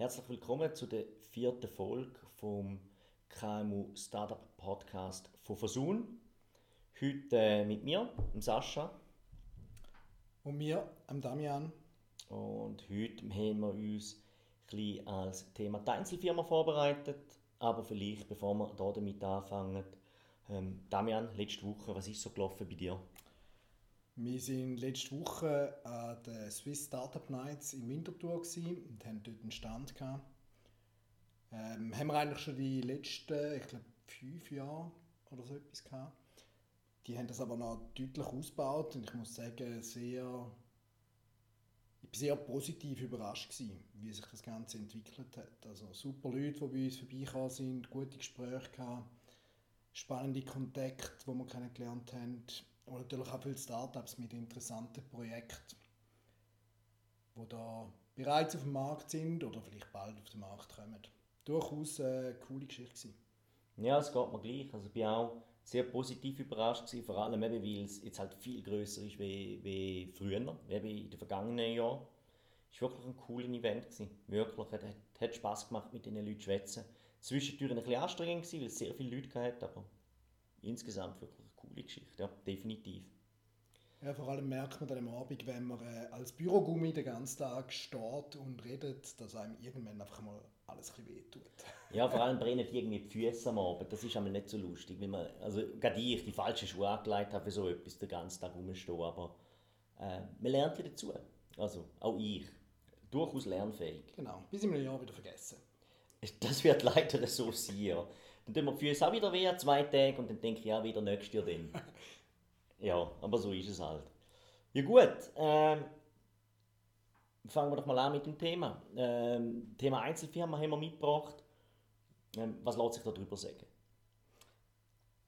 Herzlich willkommen zu der vierten Folge vom KMU Startup Podcast von Versun. Heute äh, mit mir, dem Sascha. Und mir, dem Damian. Und heute haben wir uns ein als Thema die Einzelfirma vorbereitet. Aber vielleicht, bevor wir hier damit anfangen, ähm, Damian, letzte Woche, was ist so gelaufen bei dir? Wir waren letzte Woche an den Swiss Startup Nights in Winterthur und haben dort einen Stand gehabt. Ähm, haben wir eigentlich schon die letzten, ich glaube, fünf Jahre oder so etwas gehabt. Die haben das aber noch deutlich ausgebaut und ich muss sagen, sehr, ich war sehr positiv überrascht gewesen, wie sich das Ganze entwickelt hat. Also super Leute, die bei uns vorbeigekommen sind, gute Gespräche gehabt, spannende Kontakte, die wir kennengelernt haben und natürlich auch viele Startups mit interessanten Projekten, die da bereits auf dem Markt sind oder vielleicht bald auf den Markt kommen. Durchaus eine coole Geschichte. Ja, es geht mir gleich. Also ich war auch sehr positiv überrascht, gewesen, vor allem eben, weil es jetzt halt viel größer ist wie, früher, wie in den vergangenen Jahren. Es war wirklich ein cooles Event. Gewesen. Wirklich, es hat, hat Spass gemacht, mit den Leuten zu schwätzen. Zwischendurch ein bisschen anstrengend, gewesen, weil es sehr viele Leute hatte, aber insgesamt wirklich coole Geschichte, ja, definitiv. Ja, vor allem merkt man dann am Abend, wenn man äh, als Bürogummi den ganzen Tag steht und redet, dass einem irgendwann einfach mal alles ein wehtut. Ja, vor allem brennen irgendwie die Füße am Abend. Das ist einmal nicht so lustig, wenn man, also gerade ich, die falschen Schuhe angelegt habe für so etwas, den ganzen Tag rumstehen, aber äh, man lernt ja dazu. Also, auch ich. Durchaus lernfähig. Genau, bis in einem Jahr wieder vergessen. Das wird leider so sein, ja. Dann tun wir die Füße auch wieder weh, zwei Tage, und dann denke ich, ja, wieder nächstes Jahr dann. ja, aber so ist es halt. Ja gut, ähm, fangen wir doch mal an mit dem Thema. Ähm, Thema Einzelfirma haben wir mitgebracht. Ähm, was lässt sich darüber sagen?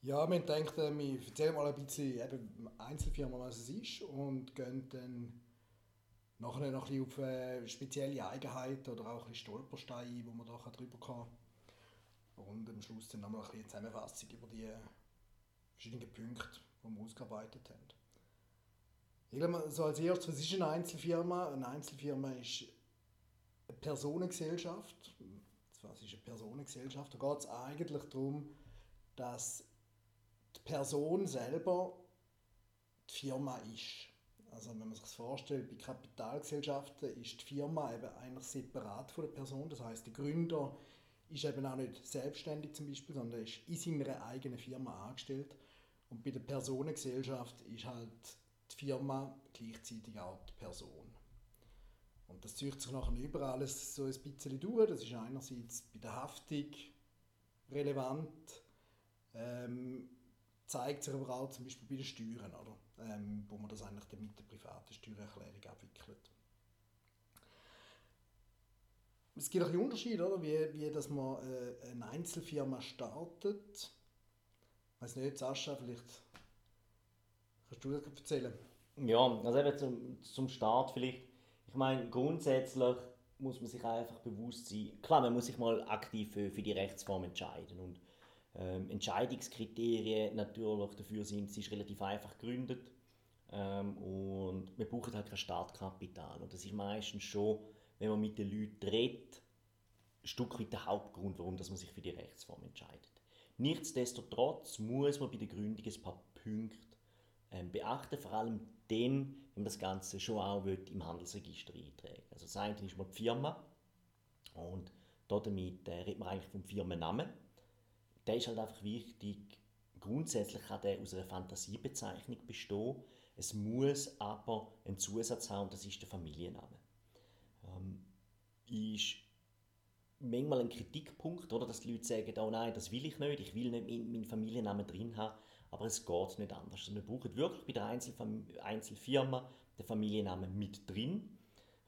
Ja, wir denken, äh, wir erzählen mal ein bisschen eben Einzelfirma, was es ist und gehen dann nachher noch ein bisschen auf äh, spezielle Eigenheiten oder auch ein bisschen Stolpersteine, wo man da drüber kann und am Schluss dann nochmal eine Zusammenfassung über die verschiedenen Punkte, die wir ausgearbeitet haben. Ich glaube, so als erstes, was ist eine Einzelfirma? Eine Einzelfirma ist eine Personengesellschaft. Was ist eine Personengesellschaft? Da geht es eigentlich darum, dass die Person selber die Firma ist. Also wenn man sich das vorstellt, bei Kapitalgesellschaften ist die Firma eben eigentlich separat von der Person. Das heißt, der Gründer ist eben auch nicht selbstständig zum Beispiel, sondern ist in seiner eigenen Firma angestellt. Und bei der Personengesellschaft ist halt die Firma gleichzeitig auch die Person. Und das zieht sich nachher überall so ein bisschen durch. Das ist einerseits bei der Haftung relevant, ähm, zeigt sich aber auch zum Beispiel bei den Steuern, oder? Ähm, wo man das eigentlich mit der privaten Steuererklärung abwickelt es gibt auch einen Unterschied, oder? Wie, wie dass man äh, eine Einzelfirma startet. Ich weiß nicht, Sascha, vielleicht kannst du das erzählen. Ja, also eben zum, zum Start vielleicht. Ich meine, grundsätzlich muss man sich einfach bewusst sein, klar, man muss sich mal aktiv für, für die Rechtsform entscheiden und ähm, Entscheidungskriterien natürlich dafür sind, sie ist relativ einfach gegründet ähm, und man braucht halt kein Startkapital und das ist meistens schon wenn man mit den Leuten redet, ein Stück weit der Hauptgrund, warum man sich für die Rechtsform entscheidet. Nichtsdestotrotz muss man bei der Gründung ein paar Punkte ähm, beachten, vor allem dann, wenn man das Ganze schon auch im Handelsregister eintragen Also das eine ist mal die Firma und damit äh, redet man eigentlich vom Firmennamen. Der ist halt einfach wichtig. Grundsätzlich kann der aus einer Fantasiebezeichnung bestehen. Es muss aber einen Zusatz haben, das ist der Familienname ist manchmal ein Kritikpunkt, oder, dass die Leute sagen, oh nein, das will ich nicht, ich will nicht meinen Familiennamen drin haben, aber es geht nicht anders. Also wir brauchen wirklich bei der Einzelfam Einzelfirma den Familiennamen mit drin.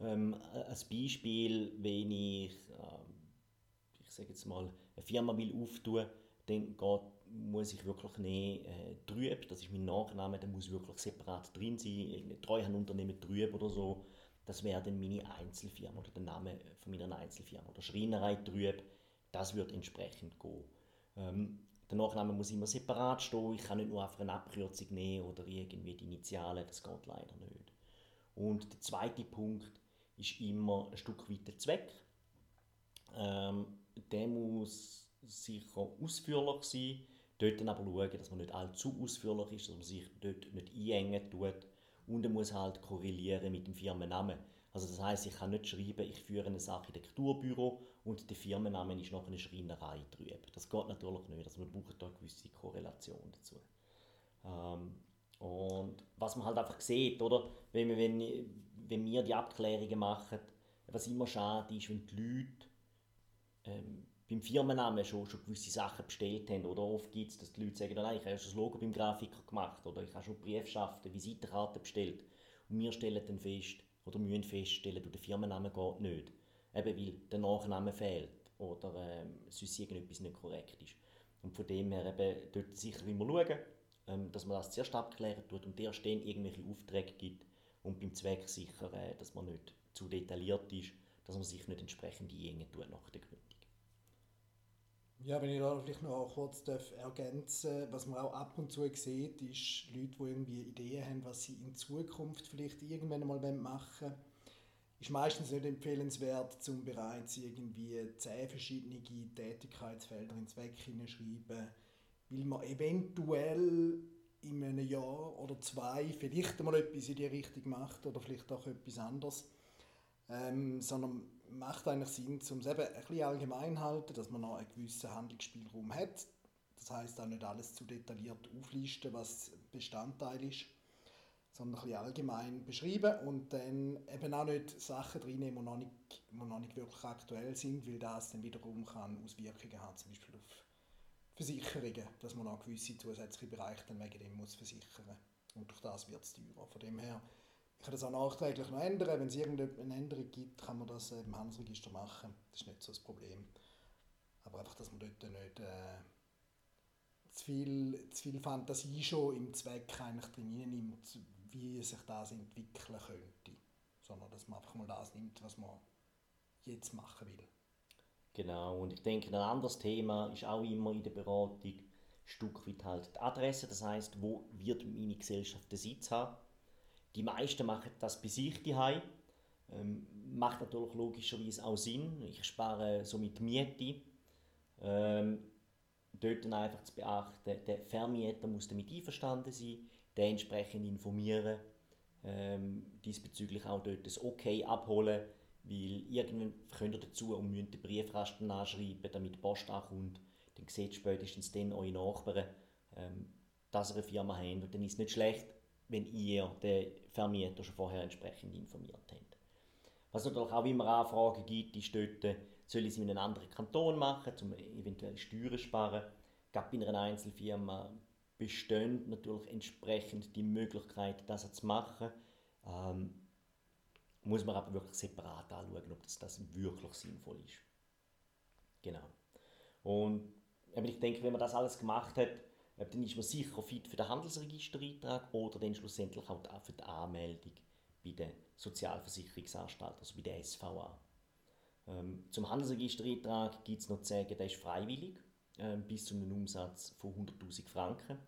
Ähm, als Beispiel, wenn ich, äh, ich sage jetzt mal, eine Firma will auftun, dann geht, muss ich wirklich nehmen, äh, Trüb, das ist mein Nachname, der muss wirklich separat drin sein, Treuhandunternehmen Trüb oder so, das wäre dann meine Einzelfirma oder der Name von meiner Einzelfirma oder Schreinerei Trüb, das wird entsprechend gehen. Ähm, der Nachname muss immer separat stehen, ich kann nicht nur einfach eine Abkürzung nehmen oder irgendwie die Initialen, das geht leider nicht. Und der zweite Punkt ist immer ein Stück weit der Zweck. Ähm, der muss sicher ausführlich sein, dort dann aber schauen, dass man nicht allzu ausführlich ist, dass man sich dort nicht einengen tut und er muss halt korrelieren mit dem Firmennamen. Also das heißt, ich kann nicht schreiben, ich führe ein Architekturbüro und der Firmenname ist noch eine Schreinerei drüber. Das geht natürlich nicht, also man braucht da eine gewisse Korrelation dazu. Ähm, und was man halt einfach sieht, oder, wenn, wir, wenn, wenn wir die Abklärungen machen, was immer schade ist, wenn die Leute ähm, beim Firmennamen schon, schon gewisse Sachen bestellt haben. Oder oft gibt es, dass die Leute sagen, nein, ich habe schon das Logo beim Grafiker gemacht oder ich habe schon Briefschaften, Visitenkarten bestellt. Und wir stellen dann fest, oder müssen feststellen, du, der Firmenname geht nicht. Eben weil der Nachname fehlt oder ähm, sonst irgendetwas nicht korrekt ist. Und von dem her eben dort sicher immer schauen, ähm, dass man das zuerst abklären tut und erst dann irgendwelche Aufträge gibt und beim Zweck sicher, äh, dass man nicht zu detailliert ist, dass man sich nicht entsprechend einengen tut nach der Gründung. Ja, wenn ich da vielleicht noch kurz darf ergänzen was man auch ab und zu sieht, ist Leute, die irgendwie Ideen haben, was sie in Zukunft vielleicht irgendwann mal machen wollen. Ist meistens nicht empfehlenswert, zum bereits irgendwie zehn verschiedene Tätigkeitsfelder ins Weg hineinschreiben, weil man eventuell in einem Jahr oder zwei vielleicht mal etwas in die Richtung macht oder vielleicht auch etwas anderes. Ähm, sondern macht eigentlich Sinn, um es eben ein bisschen allgemein halten, dass man noch einen gewissen Handlungsspielraum hat. Das heißt auch nicht alles zu detailliert auflisten, was Bestandteil ist, sondern ein bisschen allgemein beschreiben und dann eben auch nicht Sachen reinnehmen, die noch nicht, die noch nicht wirklich aktuell sind, weil das dann wiederum kann Auswirkungen haben, zum Beispiel auf Versicherungen, dass man noch gewisse zusätzliche Bereiche dann wegen dem muss versichern und durch das wird es teurer. Von dem her kann das auch nachträglich noch ändern. Wenn es irgendeine Änderung gibt, kann man das im Handelsregister machen. Das ist nicht so das Problem. Aber einfach, dass man dort nicht äh, zu, viel, zu viel Fantasie schon im Zweck eigentlich drin nimmt, wie sich das entwickeln könnte. Sondern dass man einfach mal das nimmt, was man jetzt machen will. Genau, und ich denke, ein anderes Thema ist auch immer in der Beratung ein Stück weit halt die Adresse. Das heißt, wo wird meine Gesellschaft den Sitz haben? Die meisten machen das bei sich daheim. Ähm, macht natürlich logischerweise auch Sinn. Ich spare somit Miete. Ähm, dort dann einfach zu beachten, der Vermieter muss damit einverstanden sein, den entsprechend informieren, ähm, diesbezüglich auch dort das Okay abholen, weil irgendwann könnt ihr dazu und müsst den Briefkasten anschreiben, damit die Post ankommt. Dann seht spätestens dann eure Nachbarn, ähm, dass ihr eine Firma habt und dann ist es nicht schlecht, wenn ihr den Vermieter schon vorher entsprechend informiert habt. Was natürlich auch immer Anfragen gibt, ist dort, soll ich es in einem anderen Kanton machen, um eventuell Steuern zu sparen. Gerade bei einer Einzelfirma besteht natürlich entsprechend die Möglichkeit, das zu machen. Ähm, muss man aber wirklich separat anschauen, ob das, das wirklich sinnvoll ist. Genau. Und ich denke, wenn man das alles gemacht hat, dann ist man sicher fit für den Handelsregistereintrag oder dann schlussendlich auch für die Anmeldung bei der Sozialversicherungsanstalt, also bei der SVA. Ähm, zum Handelsregistereintrag gibt es noch zu sagen, der ist freiwillig, äh, bis zu einem Umsatz von 100'000 Franken.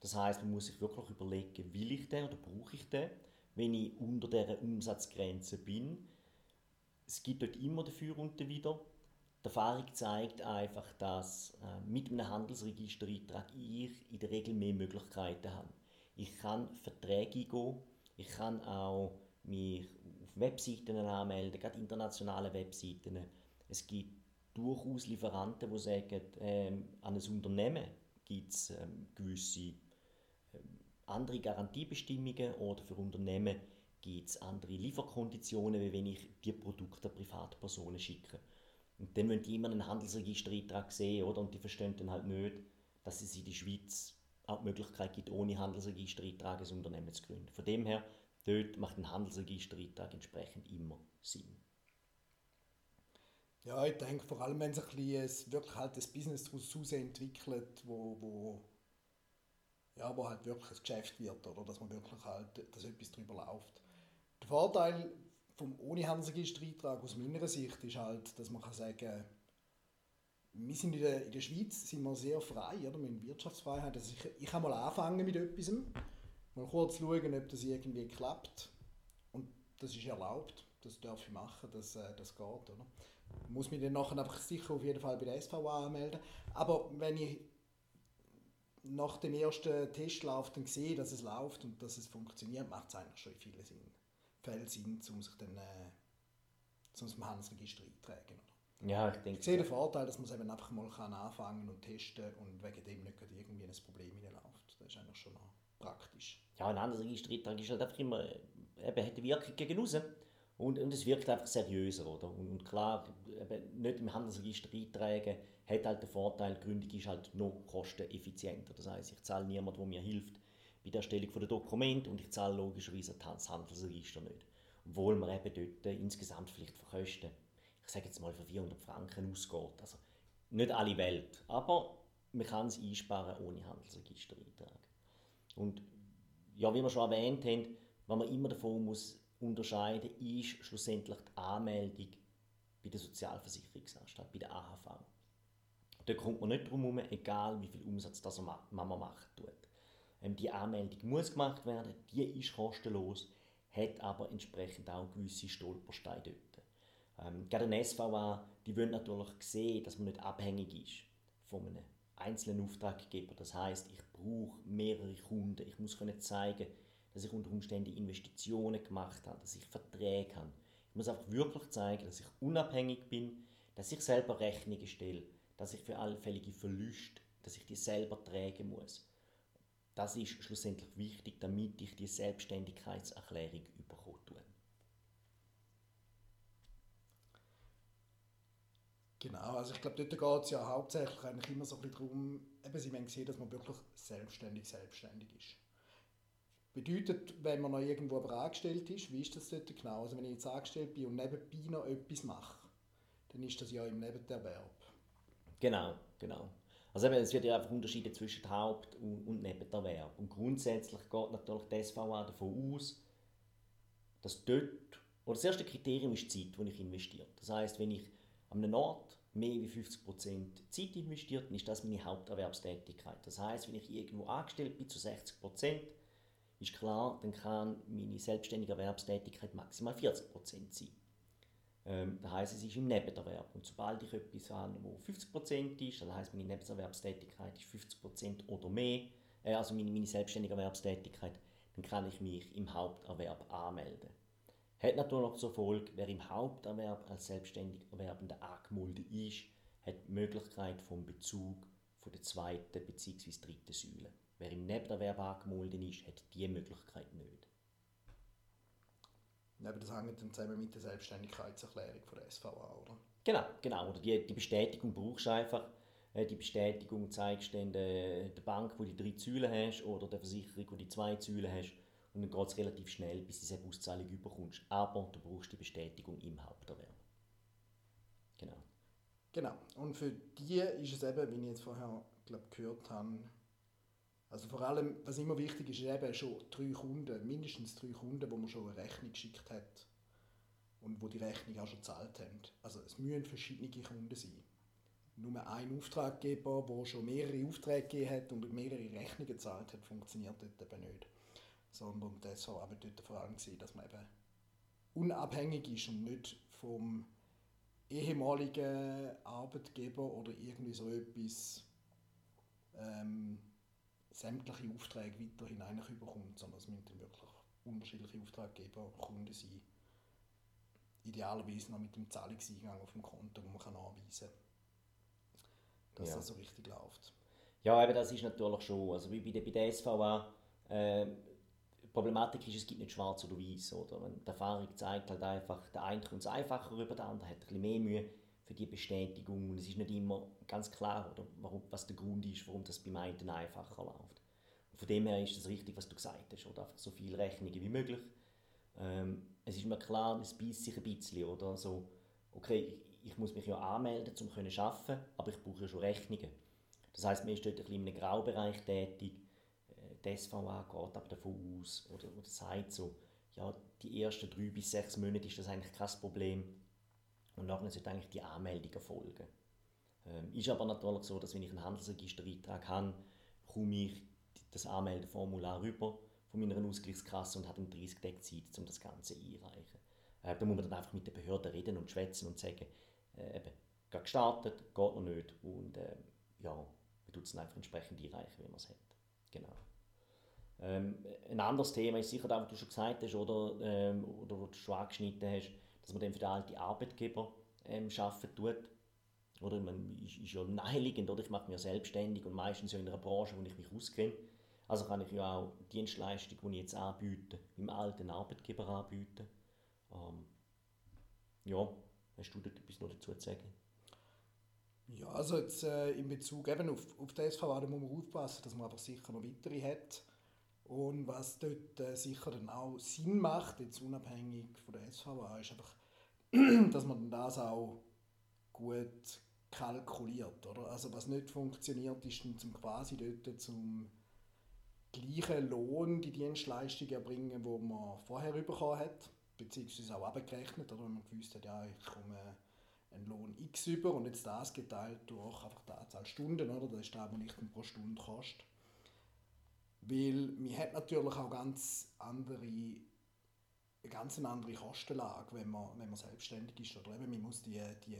Das heißt, man muss sich wirklich überlegen, will ich den oder brauche ich den, wenn ich unter dieser Umsatzgrenze bin. Es gibt dort immer dafür und wieder die Erfahrung zeigt einfach, dass äh, mit einem Handelsregistereintrag ich in der Regel mehr Möglichkeiten habe. Ich kann Verträge gehen, ich kann auch mich auf Webseiten anmelden, gerade internationale Webseiten. Es gibt durchaus Lieferanten, die sagen, ähm, an ein Unternehmen gibt es ähm, gewisse ähm, andere Garantiebestimmungen oder für Unternehmen gibt es andere Lieferkonditionen, wie wenn ich die Produkte an Privatpersonen schicke. Und dann müssen die immer einen Handelsregistereintrag sehen, oder? Und die verstehen dann halt nicht, dass es in der Schweiz auch die Möglichkeit gibt, ohne Handelsregistereintrag ein Unternehmen zu gründen. Von dem her, dort macht ein Handelsregistereintrag entsprechend immer Sinn. Ja, ich denke, vor allem wenn sich ein wirklich halt das Business daraus entwickelt, wo, wo, ja, wo halt wirklich ein Geschäft wird, oder dass man wirklich halt, dass etwas darüber läuft. Der Vorteil vom ohne Handelsregistereintrag aus meiner Sicht ist halt, dass man kann sagen wir sind in der, in der Schweiz sind wir sehr frei, oder? wir haben Wirtschaftsfreiheit. Also ich, ich kann mal anfangen mit etwas, mal kurz schauen, ob das irgendwie klappt. Und das ist erlaubt, das darf ich machen, das, äh, das geht. Oder? muss mich dann nachher einfach sicher auf jeden Fall bei der SVA anmelden. Aber wenn ich nach dem ersten Testlauf dann sehe, dass es läuft und dass es funktioniert, macht es eigentlich schon in vielen Sinn, Fällen Sinn, um sich dann äh, zum Handelsregister eintragen. Ja, ich denke. Ich sehe den Vorteil, dass man es eben einfach mal kann anfangen und testen und wegen dem nicht irgendwie ein Problem hineinläuft. Das ist eigentlich schon noch praktisch. Ja, ein Handelsregistereintrag ist halt einfach immer, eben, hat eine Wirkung gegen außen. Und, und es wirkt einfach seriöser, oder? Und, und klar, eben nicht im Handelsregister eintragen, hat halt den Vorteil, die Gründung ist halt noch kosteneffizienter. Das heißt, ich zahle niemanden, der mir hilft bei der Erstellung der Dokumente und ich zahle logischerweise das Handelsregister nicht. Obwohl man eben dort insgesamt vielleicht für Kosten, ich sage jetzt mal für 400 Franken ausgeht. Also nicht alle Welt, aber man kann es einsparen ohne Handelsregistereintrag. Und ja, wie wir schon erwähnt haben, was man immer davon muss unterscheiden, ist schlussendlich die Anmeldung bei der Sozialversicherungsanstalt, bei der AHV. Da kommt man nicht drum herum, egal wie viel Umsatz das Mama macht. Tut. Ähm, die Anmeldung muss gemacht werden, die ist kostenlos, hat aber entsprechend auch gewisse Stolpersteine dort. Ähm, gerade ein SVA, die wollen natürlich sehen, dass man nicht abhängig ist von einem einzelnen Auftraggeber. Das heißt, ich brauche mehrere Kunden, ich muss können zeigen, dass ich unter Umständen Investitionen gemacht habe, dass ich Verträge habe. Ich muss einfach wirklich zeigen, dass ich unabhängig bin, dass ich selber Rechnungen stelle, dass ich für allfällige Verluste, dass ich die selber tragen muss. Das ist schlussendlich wichtig, damit ich die Selbstständigkeitserklärung bekomme. Genau, also ich glaube, dort geht es ja hauptsächlich eigentlich immer so ein bisschen darum, eben, sie sehen, dass man wirklich selbstständig selbstständig ist. Bedeutet, wenn man noch irgendwo aber angestellt ist, wie ist das dort genau? Also wenn ich jetzt angestellt bin und nebenbei noch etwas mache, dann ist das ja im Nebenerwerb. Genau, genau. Also eben, es wird ja einfach Unterschiede zwischen Haupt- und, Nebenerwerb. Und grundsätzlich geht natürlich die SVA davon aus, dass dort, oder das erste Kriterium ist die Zeit, die ich investiere. Das heißt, wenn ich an einem Ort mehr als 50% Zeit investiert, dann ist das meine Haupterwerbstätigkeit. Das heißt, wenn ich irgendwo angestellt bin zu 60%, ist klar, dann kann meine selbstständige Erwerbstätigkeit maximal 40% sein. Ähm, das heißt, es ist im Nebenerwerb. Und sobald ich etwas habe, wo 50% ist, das heißt, meine Nebenerwerbstätigkeit ist 50% oder mehr, äh, also meine, meine selbstständige Erwerbstätigkeit, dann kann ich mich im Haupterwerb anmelden. Hat natürlich zur Folge, wer im Haupterwerb als selbstständig Erwerbender angemeldet ist, hat die Möglichkeit vom Bezug von der zweiten bzw. dritten Säule. Wer im Nebenerwerb angemeldet ist, hat diese Möglichkeit nicht. Aber das hängt dann zusammen mit der Selbstständigkeitserklärung von der SVA, oder? Genau, genau. Oder die, die Bestätigung brauchst du einfach. Äh, die Bestätigung zeigst du dann der, der Bank, wo die drei Säulen hast, oder der Versicherung, wo die zwei Säulen hast. Und dann geht es relativ schnell, bis du diese Auszahlung überkommst. Aber du brauchst die Bestätigung im Haupterwerb. Genau. Genau. Und für die ist es eben, wie ich jetzt vorher glaub, gehört habe, also vor allem, was immer wichtig ist, ist eben schon drei Kunden, mindestens drei Kunden, wo man schon eine Rechnung geschickt hat und wo die Rechnung auch schon gezahlt haben. Also es müssen verschiedene Kunden sein. Nur ein Auftraggeber, der schon mehrere Aufträge gegeben hat und mehrere Rechnungen gezahlt hat, funktioniert dort eben nicht sondern das war aber dort vor allem gewesen, dass man eben unabhängig ist und nicht vom ehemaligen Arbeitgeber oder irgendwie so etwas ähm, sämtliche Aufträge weiterhin eigentlich überkommt, sondern es müssen dann wirklich unterschiedliche Auftraggeber, Kunden sein. Idealerweise noch mit dem Zahlungseingang auf dem Konto, wo man kann anweisen kann, dass ja. das so richtig läuft. Ja, aber das ist natürlich schon, also wie bei der, bei der SVA, äh, die Problematik ist, es gibt nicht schwarz oder weiß. Oder? Die Erfahrung zeigt halt einfach, der eine kommt es einfacher rüber, der andere hat ein bisschen mehr Mühe für die Bestätigung. Und es ist nicht immer ganz klar, oder, warum, was der Grund ist, warum das beim einen einfacher läuft. Und von dem her ist es richtig, was du gesagt hast. Oder? Einfach so viele Rechnungen wie möglich. Ähm, es ist mir klar, es beißt sich ein bisschen. Oder? So, okay, ich, ich muss mich ja anmelden, um zu arbeiten, aber ich brauche ja schon Rechnungen. Das heißt, man ist dort ein bisschen in einem Graubereich tätig die SVA geht aber davon aus oder, oder sagt so, ja, die ersten drei bis sechs Monate ist das eigentlich kein Problem und nachher sollte eigentlich die Anmeldung erfolgen. Ähm, ist aber natürlich so, dass wenn ich einen Handelsregistereintrag habe, komme ich das Anmeldeformular rüber von meiner Ausgleichskasse und habe dann 30 Tage Zeit, um das Ganze einreichen. Äh, da muss man dann einfach mit der Behörde reden und schwätzen und sagen, äh, eben gestartet, geht noch nicht und äh, ja, man tut es einfach entsprechend einreichen, wie man es hat. Genau. Ähm, ein anderes Thema ist sicher das, was du schon gesagt hast oder, ähm, oder was du schon angeschnitten hast, dass man dann für den alten Arbeitgeber ähm, arbeiten tut. Oder man ist, ist ja naheliegend, oder ich mache mich ja selbstständig und meistens ja in einer Branche, wo ich mich auskenne. Also kann ich ja auch Dienstleistung, die ich jetzt anbiete, im alten Arbeitgeber anbieten. Ähm, ja, hast du dort etwas noch dazu zu sagen? Ja, also jetzt äh, in Bezug eben auf, auf die SVA, da muss man aufpassen, dass man einfach sicher noch weitere hat. Und was dort äh, sicher dann auch Sinn macht, jetzt unabhängig von der SVA, ist einfach, dass man das auch gut kalkuliert. Oder? Also was nicht funktioniert, ist dann zum quasi dort zum gleichen Lohn die Dienstleistung erbringen, wo man vorher bekommen hat, beziehungsweise auch abgerechnet, oder wenn man gewusst hat, ja, ich komme einen Lohn X über und jetzt das geteilt durch einfach die Anzahl Stunden, oder? das ist das, was ich pro Stunde kostet. Weil man hat natürlich auch ganz andere, eine ganz andere Kostenlage, wenn man, wenn man selbstständig ist. Oder eben, man muss die, die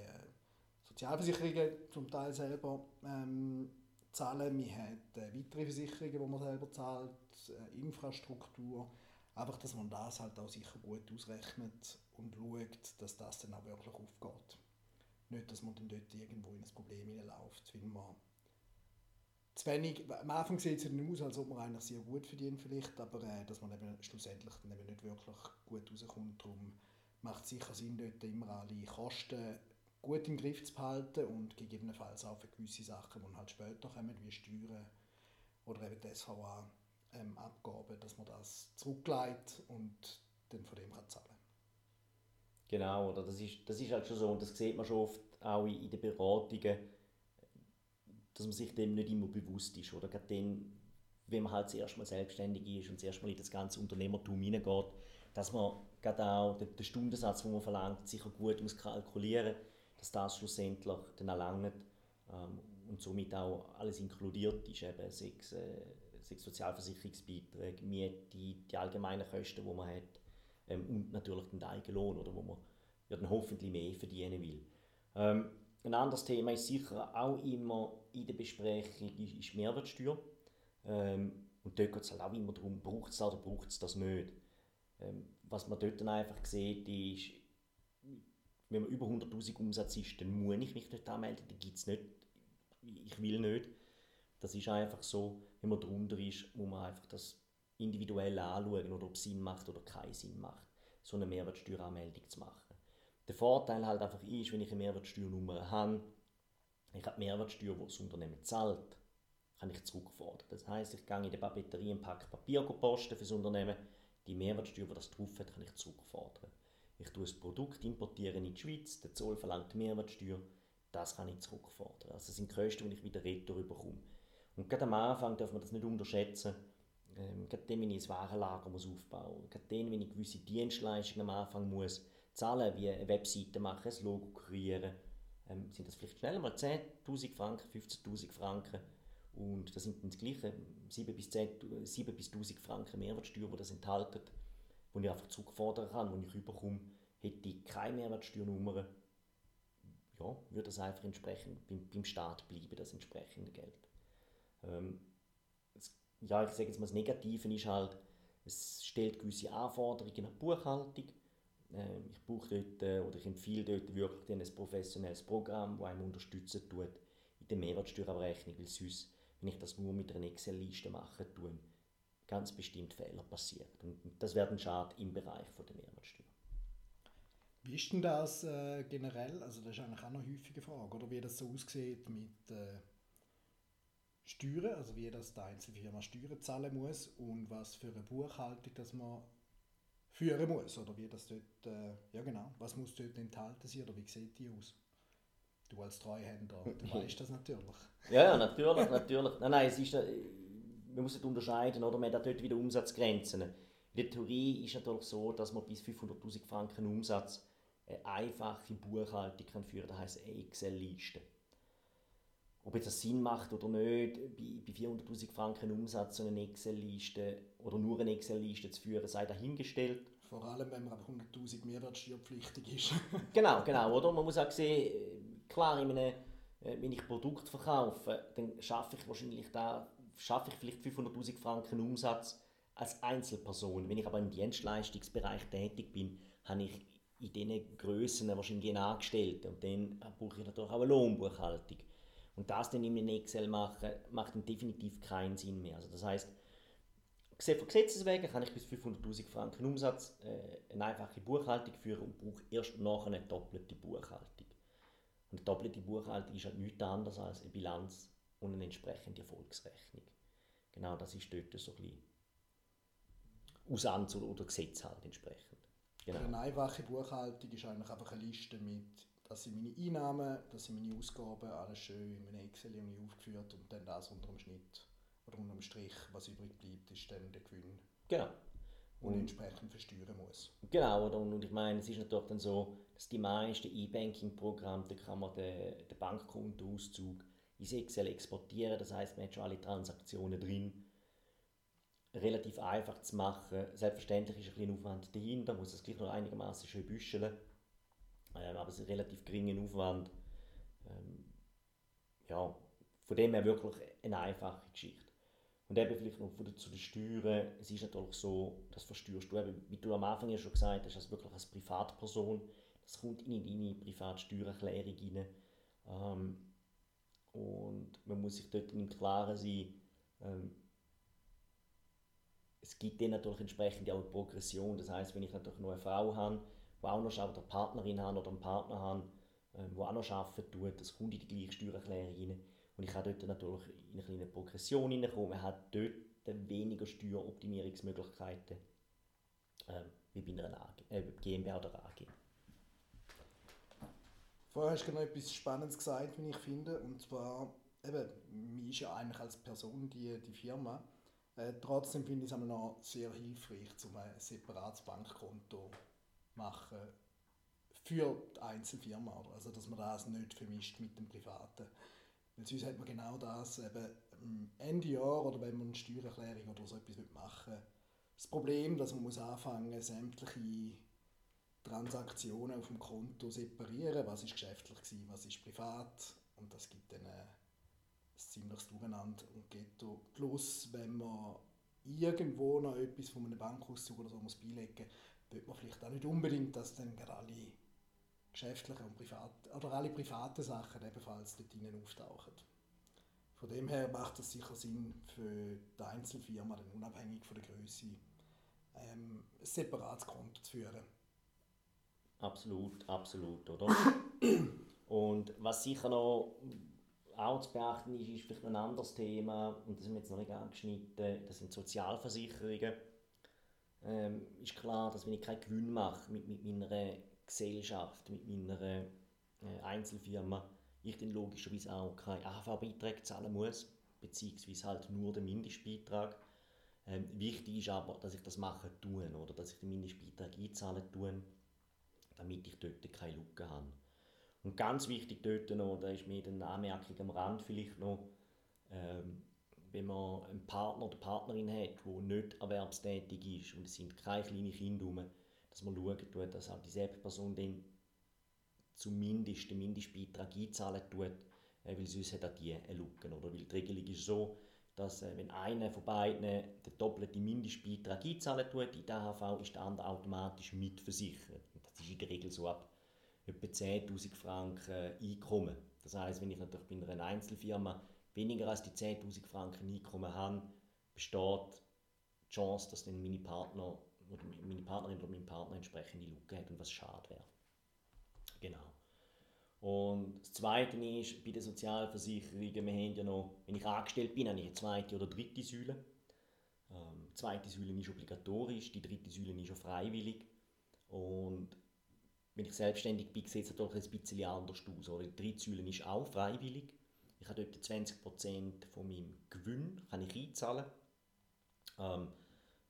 Sozialversicherungen zum Teil selber ähm, zahlen. Man hat äh, weitere Versicherungen, die man selber zahlt, äh, Infrastruktur. Einfach, dass man das halt auch sicher gut ausrechnet und schaut, dass das dann auch wirklich aufgeht. Nicht, dass man dann dort irgendwo in ein Problem hineinläuft, weil man zu wenig, am Anfang sieht es dann aus, als ob man eigentlich sehr gut verdient vielleicht, aber äh, dass man eben schlussendlich dann eben nicht wirklich gut rauskommt. Darum macht es sicher Sinn, dort immer alle Kosten gut im Griff zu behalten und gegebenenfalls auch für gewisse Sachen, die halt später kommen, wie Steuern oder eben die SVA-Abgaben, ähm, dass man das zurückleitet und dann von dem kann zahlen Genau, oder das ist, das ist halt schon so und das sieht man schon oft auch in den Beratungen, dass man sich dem nicht immer bewusst ist. Oder gerade dann, wenn man halt zuerst mal selbstständig ist und zuerst mal in das ganze Unternehmertum hineingeht, dass man gerade auch den, den Stundensatz, den man verlangt, sicher gut muss kalkulieren dass das schlussendlich dann auch langt ähm, und somit auch alles inkludiert ist, eben sechs, äh, sechs Sozialversicherungsbeiträge, Miete, die allgemeinen Kosten, die man hat ähm, und natürlich den Eigenlohn, oder, wo man ja dann hoffentlich mehr verdienen will. Ähm, ein anderes Thema ist sicher auch immer in der Besprechung ist, Mehrwertsteuer. Ähm, und dort geht es halt auch immer darum, braucht es das oder braucht es das nicht. Ähm, was man dort dann einfach sieht, ist, wenn man über 100'000 Umsatz ist, dann muss ich mich dort anmelden, dann gibt es nicht, ich will nicht. Das ist einfach so, wenn man drunter ist, muss man einfach das individuell anschauen, oder ob es Sinn macht oder keinen Sinn macht, so eine Mehrwertsteueranmeldung zu machen. Der Vorteil halt einfach ist, wenn ich eine Mehrwertsteuernummer habe, ich habe die Mehrwertsteuer, die das Unternehmen zahlt, kann ich zurückfordern. Das heißt, ich gehe in die Papeterie und Pack Papier posten für das Unternehmen, die Mehrwertsteuer, die das drauf hat, kann ich zurückfordern. Ich tue das Produkt importieren in die Schweiz, der Zoll verlangt Mehrwertsteuer, das kann ich zurückfordern. Also das sind Kosten, die ich wieder retour bekomme. Und gerade am Anfang darf man das nicht unterschätzen. Ähm, gerade dann, wenn ich ein Warenlager aufbauen muss, gerade dann, wenn ich gewisse Dienstleistungen am Anfang muss zahlen, wie eine Webseite machen, ein Logo kreieren, ähm, sind das vielleicht schnell mal 10'000 Franken, 15'000 Franken. Und das sind dann das gleiche 7 bis, 10, 7 bis 1000 Franken Mehrwertsteuer, die das enthalten, die ich einfach zurückfordern kann, wenn ich überkomme, hätte ich keine Mehrwertsteuernummer, ja, würde das einfach entsprechend beim, beim Staat bleiben, das entsprechende Geld. Ähm, das, ja, ich sage jetzt mal, das Negative ist halt, es stellt gewisse Anforderungen an die Buchhaltung, ich brauche dort, äh, oder ich empfehle dort wirklich ein professionelles Programm, das einem unterstützen tut in der Mehrwertsteuerabrechnung, weil sonst, wenn ich das nur mit einer Excel-Liste mache, tun ganz bestimmt Fehler passieren. Und das wäre ein Schade im Bereich von der Mehrwertsteuer. Wie ist denn das äh, generell? Also das ist eigentlich auch eine häufige Frage, oder wie das so aussieht mit äh, Steuern, also wie das die Einzelfirma Steuern zahlen muss und was für eine Buchhaltung das man führen muss oder wie das dort, äh, ja genau, was muss dort enthalten sein oder wie sieht die aus? Du als Treuhänder, du weißt das natürlich. Ja, ja, natürlich, natürlich. Nein, nein, es ist, äh, man muss es unterscheiden, oder? Man hat dort wieder Umsatzgrenzen. In der Theorie ist es natürlich so, dass man bis 500'000 Franken Umsatz eine einfache Buchhaltung kann führen kann, das heisst eine Excel-Liste. Ob jetzt das Sinn macht oder nicht, bei, bei 400'000 Franken Umsatz so eine Excel-Liste oder nur eine Excel-Liste zu führen, sei dahingestellt. Vor allem, wenn man einfach 100'000 Mehrwertsteuerpflichtig ist. genau, genau, oder? Man muss auch sehen, klar, in einem, äh, wenn ich Produkt verkaufe, dann schaffe ich wahrscheinlich da, schaffe ich vielleicht 500'000 Franken Umsatz als Einzelperson. Wenn ich aber im Dienstleistungsbereich tätig bin, habe ich in diesen Grössen wahrscheinlich einen Angestellten und dann brauche ich natürlich auch eine Lohnbuchhaltung. Und das dann in Excel machen, macht dann definitiv keinen Sinn mehr. Also das heißt, von Gesetzes wegen kann ich bis 500'000 Franken Umsatz äh, eine einfache Buchhaltung führen und brauche erst nachher eine doppelte Buchhaltung. Und eine doppelte Buchhaltung ist halt nichts anderes als eine Bilanz und eine entsprechende Erfolgsrechnung. Genau das ist dort so ein bisschen Usanz oder Gesetz halt entsprechend. Genau. Eine einfache Buchhaltung ist eigentlich einfach eine Liste mit, das sind meine Einnahmen, das sind meine Ausgaben, alles schön in einem Excel aufgeführt und dann das unter dem Schnitt oder unter dem Strich, was übrig bleibt, ist dann der Gewinn. Genau. Und, und entsprechend versteuern muss. Genau, oder? Und ich meine, es ist natürlich dann so, dass die meisten E-Banking-Programme, da kann man den, den Bankkontoauszug ins Excel exportieren, das heißt, man hat schon alle Transaktionen drin relativ einfach zu machen. Selbstverständlich ist ein bisschen Aufwand dahinter, muss es gleich noch einigermaßen schön büscheln, ähm, aber es ist ein relativ geringer Aufwand. Ähm, ja, von dem her wirklich eine einfache Geschichte. Und eben vielleicht noch zu den Steuern, es ist natürlich so, das versteuerst du eben, wie du am Anfang ja schon gesagt hast, als wirklich als Privatperson, das kommt in deine Privatsteuererklärung rein. Ähm, und man muss sich dort im Klaren sein, ähm, es gibt dann natürlich entsprechend auch eine Progression. Das heißt, wenn ich natürlich noch eine Frau habe, die auch noch eine Partnerin habe oder einen Partner habe, ähm, der auch noch arbeiten tut, das kommt in die gleiche Steuererklärung rein. Und ich kann dort natürlich in eine kleine Progression hineinkommen. Man hat dort weniger Steueroptimierungsmöglichkeiten äh, wie bei einer AG, äh, GmbH oder AG. Vorher hast du noch etwas Spannendes gesagt, wie ich finde. Und zwar, eben, mir ist ja eigentlich als Person die, die Firma äh, trotzdem finde ich es noch sehr hilfreich, um ein separates Bankkonto machen für die Einzelfirma. Also, dass man das nicht vermischt mit dem Privaten. Weil sonst hat man genau das eben Ende Jahr oder wenn man eine Steuererklärung oder so etwas machen das Problem, dass man muss anfangen sämtliche Transaktionen auf dem Konto separieren, was ist geschäftlich gewesen, was ist privat und das gibt dann eine ziemliches Durcheinander und Ghetto. Plus, wenn man irgendwo noch etwas von einem Bankauszug oder so muss beilegen muss, wird man vielleicht auch nicht unbedingt, dass dann gerade alle geschäftlichen und privaten, oder alle privaten Sachen ebenfalls dort drinnen auftauchen. Von dem her macht es sicher Sinn für die Einzelfirma, dann unabhängig von der Größe, ähm, ein separates Konto zu führen. Absolut, absolut, oder? und was sicher noch auch zu beachten ist, ist vielleicht ein anderes Thema, und das haben wir jetzt noch nicht angeschnitten, das sind Sozialversicherungen. Ähm, ist klar, dass wenn ich keinen Gewinn mache mit, mit meiner Gesellschaft, mit meiner äh, Einzelfirma, ich dann logischerweise auch keine AHV-Beiträge zahlen muss, beziehungsweise halt nur den Mindestbeitrag. Ähm, wichtig ist aber, dass ich das machen tue, oder dass ich den Mindestbeitrag einzahlen tue, damit ich dort keine Lücke habe. Und ganz wichtig dort noch, da ist mir eine Anmerkung am Rand vielleicht noch, ähm, wenn man einen Partner oder Partnerin hat, der nicht erwerbstätig ist und es sind keine kleinen Kinder rum, dass man schaut, dass auch dieselbe Person dann zumindest den Mindestbeitrag einzahlen tut, äh, weil sonst hat auch die eine Lücke. Oder? Weil die Regelung ist so, dass äh, wenn einer von beiden den doppelten Mindestbeitrag einzahlen tut in der AHV, ist der andere automatisch mitversichert. Das ist in der Regel so ab etwa 10'000 Franken Einkommen. Das heißt, wenn ich natürlich bei einer Einzelfirma weniger als die 10'000 Franken Einkommen habe, besteht die Chance, dass dann meine Partner oder meine Partnerin oder mein Partner entsprechende Lücke hat und was schade wäre. Genau. Und das Zweite ist, bei den Sozialversicherungen, wir haben ja noch, wenn ich angestellt bin, habe ich eine zweite oder dritte Säule. Ähm, die zweite Säule ist obligatorisch, die dritte Säule ist schon freiwillig. Und wenn ich selbstständig bin, sieht es natürlich ein bisschen anders aus. Oder die Drittsäule ist auch freiwillig. Ich habe dort 20% von meinem Gewinn kann ich einzahlen. Ähm,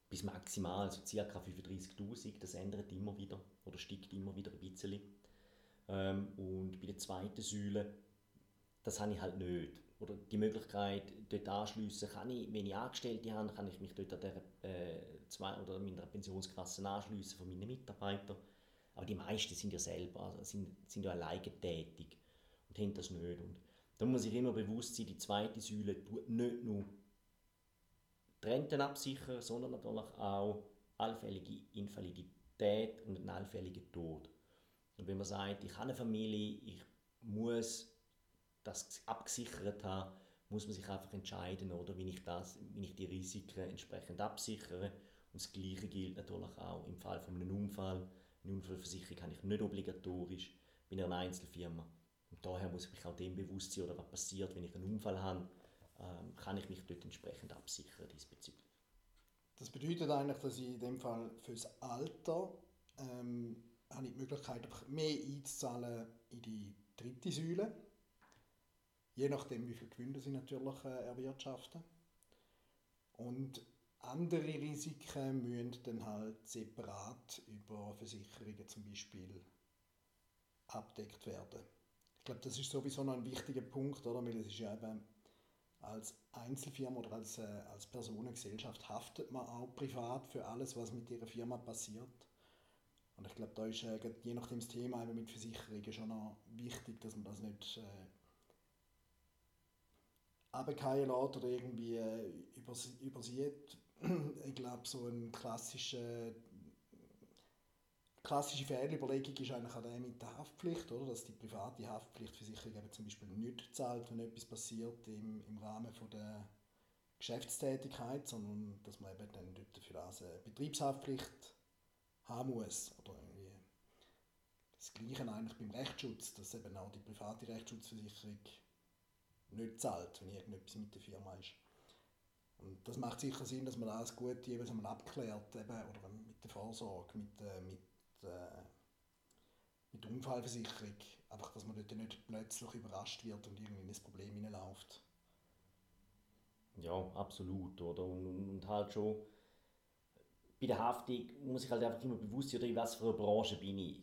bis maximal, also ca. 35'000. Das ändert immer wieder oder steigt immer wieder ein bisschen. Ähm, und bei der zweiten Säule das habe ich halt nicht. Oder die Möglichkeit, dort anschliessen, kann ich, wenn ich Angestellte habe, kann ich mich dort an der äh, zwei oder meiner Pensionskasse anschliessen von meinen Mitarbeitern. Aber die meisten sind ja selber, also sind, sind ja alleine tätig und haben das nicht. Und da muss ich immer bewusst sein, die zweite Säule tut nicht nur die Renten absichern, sondern natürlich auch allfällige Invalidität und einen allfälligen Tod. Und wenn man sagt, ich habe eine Familie, ich muss das abgesichert haben, muss man sich einfach entscheiden, oder, wie, ich das, wie ich die Risiken entsprechend absichere. Und das Gleiche gilt natürlich auch im Fall von einem Unfall. Eine Unfallversicherung habe ich nicht obligatorisch bei einer Einzelfirma. Und daher muss ich mich auch dem bewusst sein, oder was passiert, wenn ich einen Unfall habe, ähm, kann ich mich dort entsprechend absichern diesbezüglich. Das bedeutet eigentlich, dass ich in dem Fall fürs Alter ähm, habe ich die Möglichkeit, mehr einzuzahlen in die dritte Säule. Je nachdem, wie viel Gewinne sie natürlich äh, erwirtschaften. Und andere Risiken müssen dann halt separat über Versicherungen zum Beispiel abdeckt werden. Ich glaube, das ist sowieso noch ein wichtiger Punkt, oder? Weil es ist ja eben als Einzelfirma oder als, äh, als Personengesellschaft haftet man auch privat für alles, was mit ihrer Firma passiert. Und ich glaube, da ist äh, je nachdem das Thema eben mit Versicherungen schon noch wichtig, dass man das nicht äh, abgehen lässt oder irgendwie äh, übersieht. ich glaube, so ein klassischer klassische Fehlüberlegung ist eigentlich auch der mit der Haftpflicht, oder? dass die private Haftpflichtversicherung eben zum Beispiel nicht zahlt, wenn etwas passiert im, im Rahmen von der Geschäftstätigkeit, sondern dass man eben dann dort für das eine Betriebshaftpflicht haben muss. Oder irgendwie das Gleiche eigentlich beim Rechtsschutz, dass eben auch die private Rechtsschutzversicherung nicht zahlt, wenn irgendetwas mit der Firma ist. Und das macht sicher Sinn, dass man das gut jeweils einmal abklärt, eben, oder mit der Vorsorge, mit, äh, mit, äh, mit Unfallversicherung. Einfach, dass man dort nicht plötzlich überrascht wird und irgendwie in ein Problem hineinläuft. Ja, absolut. Oder? Und, und halt schon bei der Haftung muss ich halt einfach immer bewusst sein, in was für einer Branche bin ich.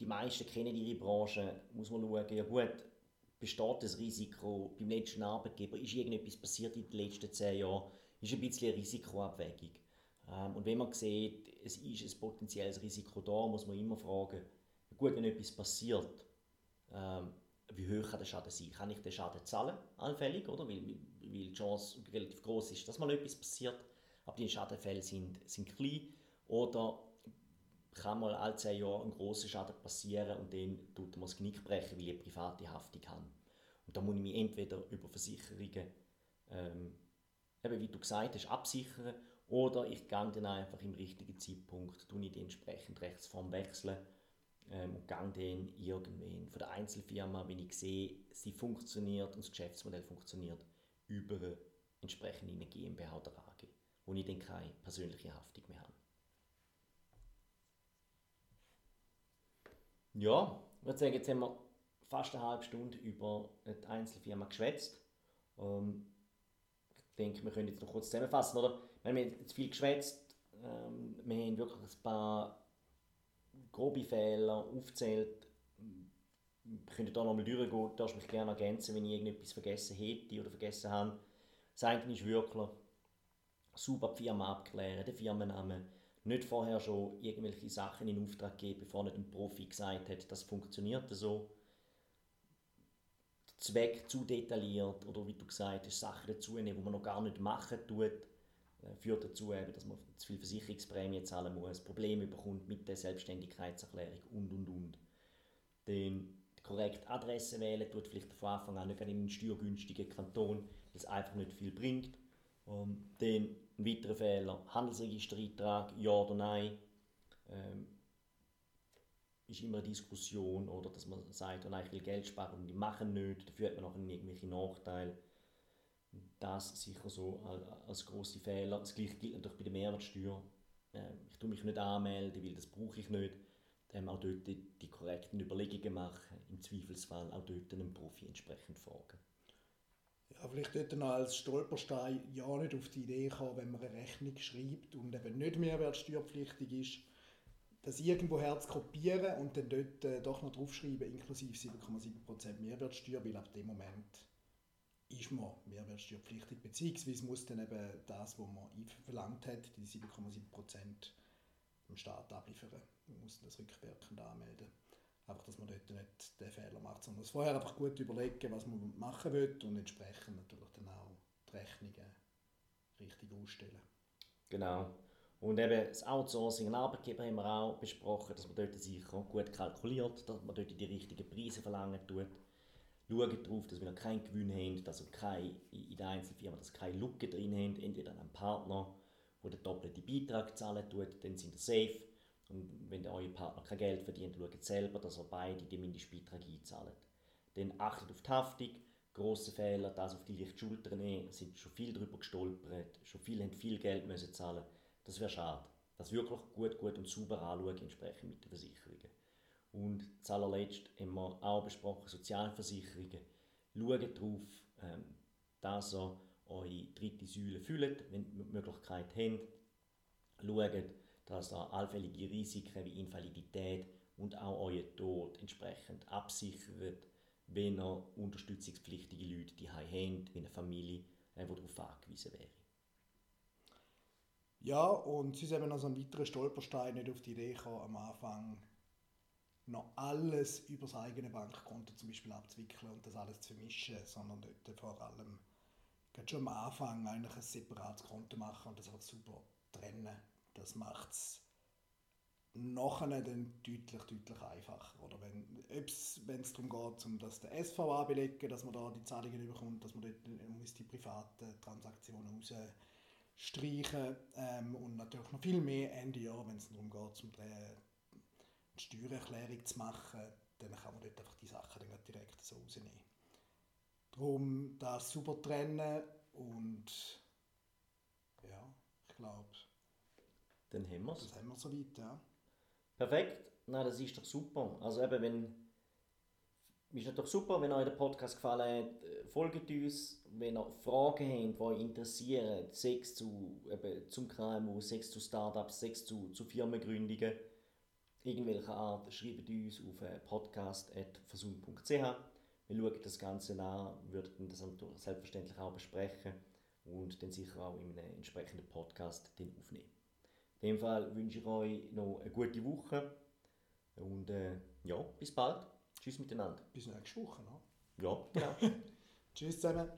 Die meisten kennen ihre Branche, muss man schauen, ja gut, besteht das Risiko beim letzten Arbeitgeber, ist irgendetwas passiert in den letzten zehn Jahren, ist ein bisschen eine Risikoabwägung. Ähm, und wenn man sieht, es ist ein potenzielles Risiko da, muss man immer fragen, gut, wenn etwas passiert, ähm, wie hoch kann der Schaden sein? Kann ich den Schaden zahlen, allfällig, oder? Weil, weil die Chance relativ groß ist, dass mal etwas passiert aber die Schadenfälle sind, sind klein. Oder kann mal alle zehn Jahre ein großer Schaden passieren und dann tut man das Knick brechen, weil ich eine private Haftung habe. Und da muss ich mich entweder über Versicherungen, ähm, eben wie du gesagt hast, absichern oder ich gehe dann einfach im richtigen Zeitpunkt, tue ich die entsprechende Rechtsform wechseln ähm, und gehe dann irgendwann von der Einzelfirma, wenn ich sehe, sie funktioniert und das Geschäftsmodell funktioniert, über entsprechend in eine GmbH oder AG wo ich dann keine persönliche Haftung mehr habe. Ja, ich würde sagen, jetzt haben wir fast eine halbe Stunde über die Einzelfirma geschwätzt. Ähm, ich denke, wir können jetzt noch kurz zusammenfassen, oder? Wir haben jetzt viel geschwätzt, ähm, wir haben wirklich ein paar grobe Fehler aufgezählt. Wir können hier nochmal durchgehen, du darfst mich gerne ergänzen, wenn ich irgendetwas vergessen hätte oder vergessen habe. Das eine ist wirklich, super die Firma abklären, den Firmennamen. Nicht vorher schon irgendwelche Sachen in Auftrag geben, bevor nicht ein Profi gesagt hat, das funktioniert so. Der Zweck zu detailliert oder wie du gesagt hast, Sachen dazu nehmen, die man noch gar nicht machen tut, führt dazu, eben, dass man zu viel Versicherungsprämie zahlen muss, Probleme bekommt mit der Selbstständigkeitserklärung und und und. Dann die korrekte Adresse wählen, tut vielleicht von Anfang an nicht in einen steuergünstigen Kanton, es einfach nicht viel bringt. Um, dann ein weiterer Fehler, Handelsregistereintrag, ja oder nein. Ähm, ist immer eine Diskussion, oder dass man sagt, oh nein, ich will Geld sparen und die machen nicht, dafür hat man noch irgendwelche Nachteile. Das sicher so als, große Fehler. Das gleiche gilt natürlich bei der Mehrwertsteuer. Ähm, ich tue mich nicht anmelden, weil das brauche ich nicht. Dann auch dort die, korrekten Überlegungen machen, im Zweifelsfall auch dort einen Profi entsprechend fragen ja, vielleicht dort noch als Stolperstein ja nicht auf die Idee kommen, wenn man eine Rechnung schreibt und eben nicht mehrwertsteuerpflichtig ist, das irgendwoher zu kopieren und dann dort äh, doch noch draufschreiben, inklusive 7,7% Mehrwertsteuer, weil ab dem Moment ist man mehrwertsteuerpflichtig, beziehungsweise muss dann eben das, was man verlangt hat, die 7,7% dem Staat abliefern. Man muss das rückwirkend anmelden. Einfach, dass man dort nicht den Fehler macht, sondern vorher einfach gut überlegen, was man machen will und entsprechend natürlich dann auch die Rechnungen richtig ausstellen. Genau. Und eben das Outsourcing an Arbeitgeber haben wir auch besprochen, dass man dort sicher gut kalkuliert, dass man dort die richtigen Preise verlangen tut. Schaut darauf, dass wir keinen Gewinn haben, dass keine, in der Einzelfirma dass keine Lücke drin haben, entweder ein Partner, der den doppelten Beitrag zahlen tut, dann sind ihr safe. Und wenn euer Partner kein Geld verdient, schaut selber, dass er beide den Mindestbeitrag einzahlen. Dann achtet auf die Haftung, grosse Fehler, das auf die leichte Schulter nehmen, sind schon viel darüber gestolpert, schon viele haben viel Geld müssen zahlen. Das wäre schade. Das wirklich gut, gut und sauber anschauen, entsprechend mit den Versicherungen. Und zuallerletzt haben wir auch besprochen, Sozialversicherungen. Schaut darauf, ähm, dass ihr eure dritte Säule füllt, wenn ihr die Möglichkeit habt. Schaut, dass ihr allfällige Risiken wie Invalidität und auch euren Tod entsprechend absichert, wenn ihr unterstützungspflichtige Leute die habt, wie eine Familie, äh, die darauf angewiesen wäre. Ja, und sie eben noch so ein weiterer Stolperstein nicht auf die Idee gekommen, am Anfang noch alles über das eigene Bankkonto zum Beispiel abzuwickeln und das alles zu vermischen, sondern dort vor allem schon am Anfang eigentlich ein separates Konto machen und das auch super trennen. Das macht es nachher dann deutlich, deutlich einfacher. Oder wenn es darum geht, um das der SVA belegen, dass man da die Zahlungen bekommt, dass man dort muss die privaten Transaktionen rausstreichen ähm, und natürlich noch viel mehr Ende Jahr, wenn es darum geht, um die Steuererklärung zu machen, dann kann man dort einfach die Sachen dann direkt so rausnehmen. Darum das super trennen und ja, ich glaube, dann haben wir es. Das haben wir soweit, ja. Perfekt, nein, das ist doch super. Also eben, wenn ist natürlich super, wenn euch der Podcast gefallen hat, äh, folgt uns. Wenn ihr Fragen habt, die euch interessieren, sechs zu, eben, zum KMU, sechs zu Startups, sechs zu, zu Firmengründungen, irgendwelcher Art, schreibt uns auf äh, podcast.versun.ch. Wir schauen das Ganze an, würden das selbstverständlich auch besprechen und dann sicher auch in einem entsprechenden Podcast den aufnehmen. In dem Fall wünsche ich euch noch eine gute Woche und äh, ja, bis bald. Tschüss miteinander. Bis nächste Woche. Ne? Ja, genau. Tschüss zusammen.